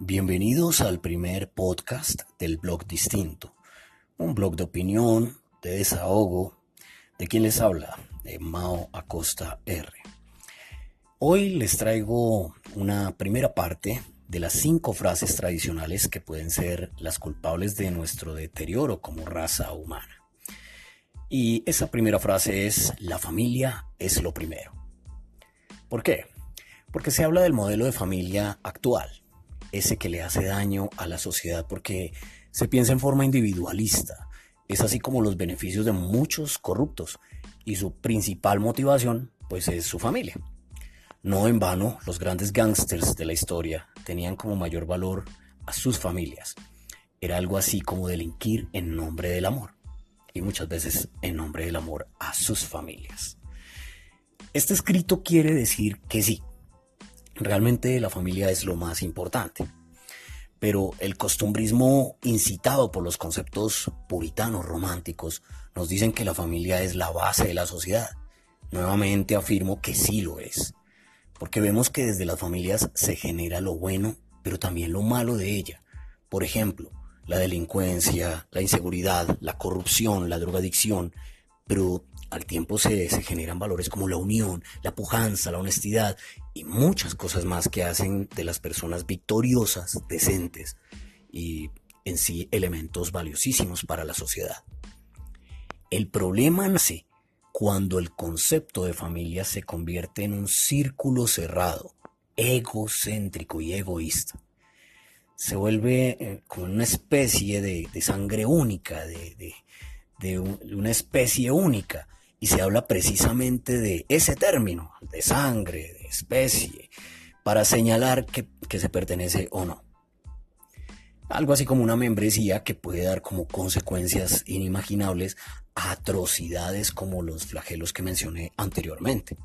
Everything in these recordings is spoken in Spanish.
Bienvenidos al primer podcast del blog distinto, un blog de opinión, de desahogo, de quien les habla, de Mao Acosta R. Hoy les traigo una primera parte de las cinco frases tradicionales que pueden ser las culpables de nuestro deterioro como raza humana. Y esa primera frase es, la familia es lo primero. ¿Por qué? Porque se habla del modelo de familia actual, ese que le hace daño a la sociedad porque se piensa en forma individualista. Es así como los beneficios de muchos corruptos y su principal motivación pues es su familia. No en vano, los grandes gángsters de la historia tenían como mayor valor a sus familias. Era algo así como delinquir en nombre del amor y muchas veces en nombre del amor a sus familias. Este escrito quiere decir que sí, realmente la familia es lo más importante, pero el costumbrismo incitado por los conceptos puritanos románticos nos dicen que la familia es la base de la sociedad. Nuevamente afirmo que sí lo es, porque vemos que desde las familias se genera lo bueno, pero también lo malo de ella. Por ejemplo, la delincuencia, la inseguridad, la corrupción, la drogadicción, pero al tiempo se, generan valores como la unión, la pujanza, la honestidad y muchas cosas más que hacen de las personas victoriosas, decentes y en sí elementos valiosísimos para la sociedad. El problema nace cuando el concepto de familia se convierte en un círculo cerrado, egocéntrico y egoísta se vuelve eh, como una especie de, sangre única, de, una especie única. Y se habla precisamente de ese término, de sangre, de especie, para señalar que, que se pertenece o no. Algo así como una membresía que puede dar como consecuencias inimaginables atrocidades como los flagelos que mencioné anteriormente.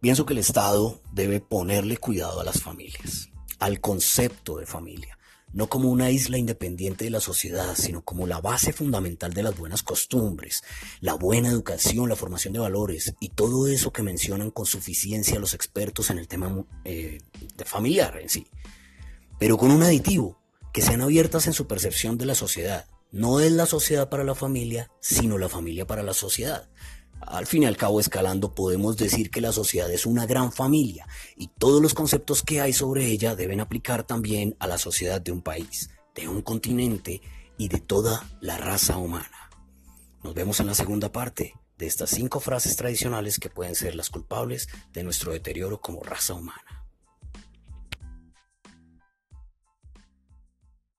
Pienso que el Estado debe ponerle cuidado a las familias al concepto de familia, no como una isla independiente de la sociedad, sino como la base fundamental de las buenas costumbres, la buena educación, la formación de valores y todo eso que mencionan con suficiencia los expertos en el tema eh, familiar en sí. Pero con un aditivo, que sean abiertas en su percepción de la sociedad. No es la sociedad para la familia, sino la familia para la sociedad. Al fin y al cabo, escalando, podemos decir que la sociedad es una gran familia y todos los conceptos que hay sobre ella deben aplicar también a la sociedad de un país, de un continente y de toda la raza humana. Nos vemos en la segunda parte de estas cinco frases tradicionales que pueden ser las culpables de nuestro deterioro como raza humana.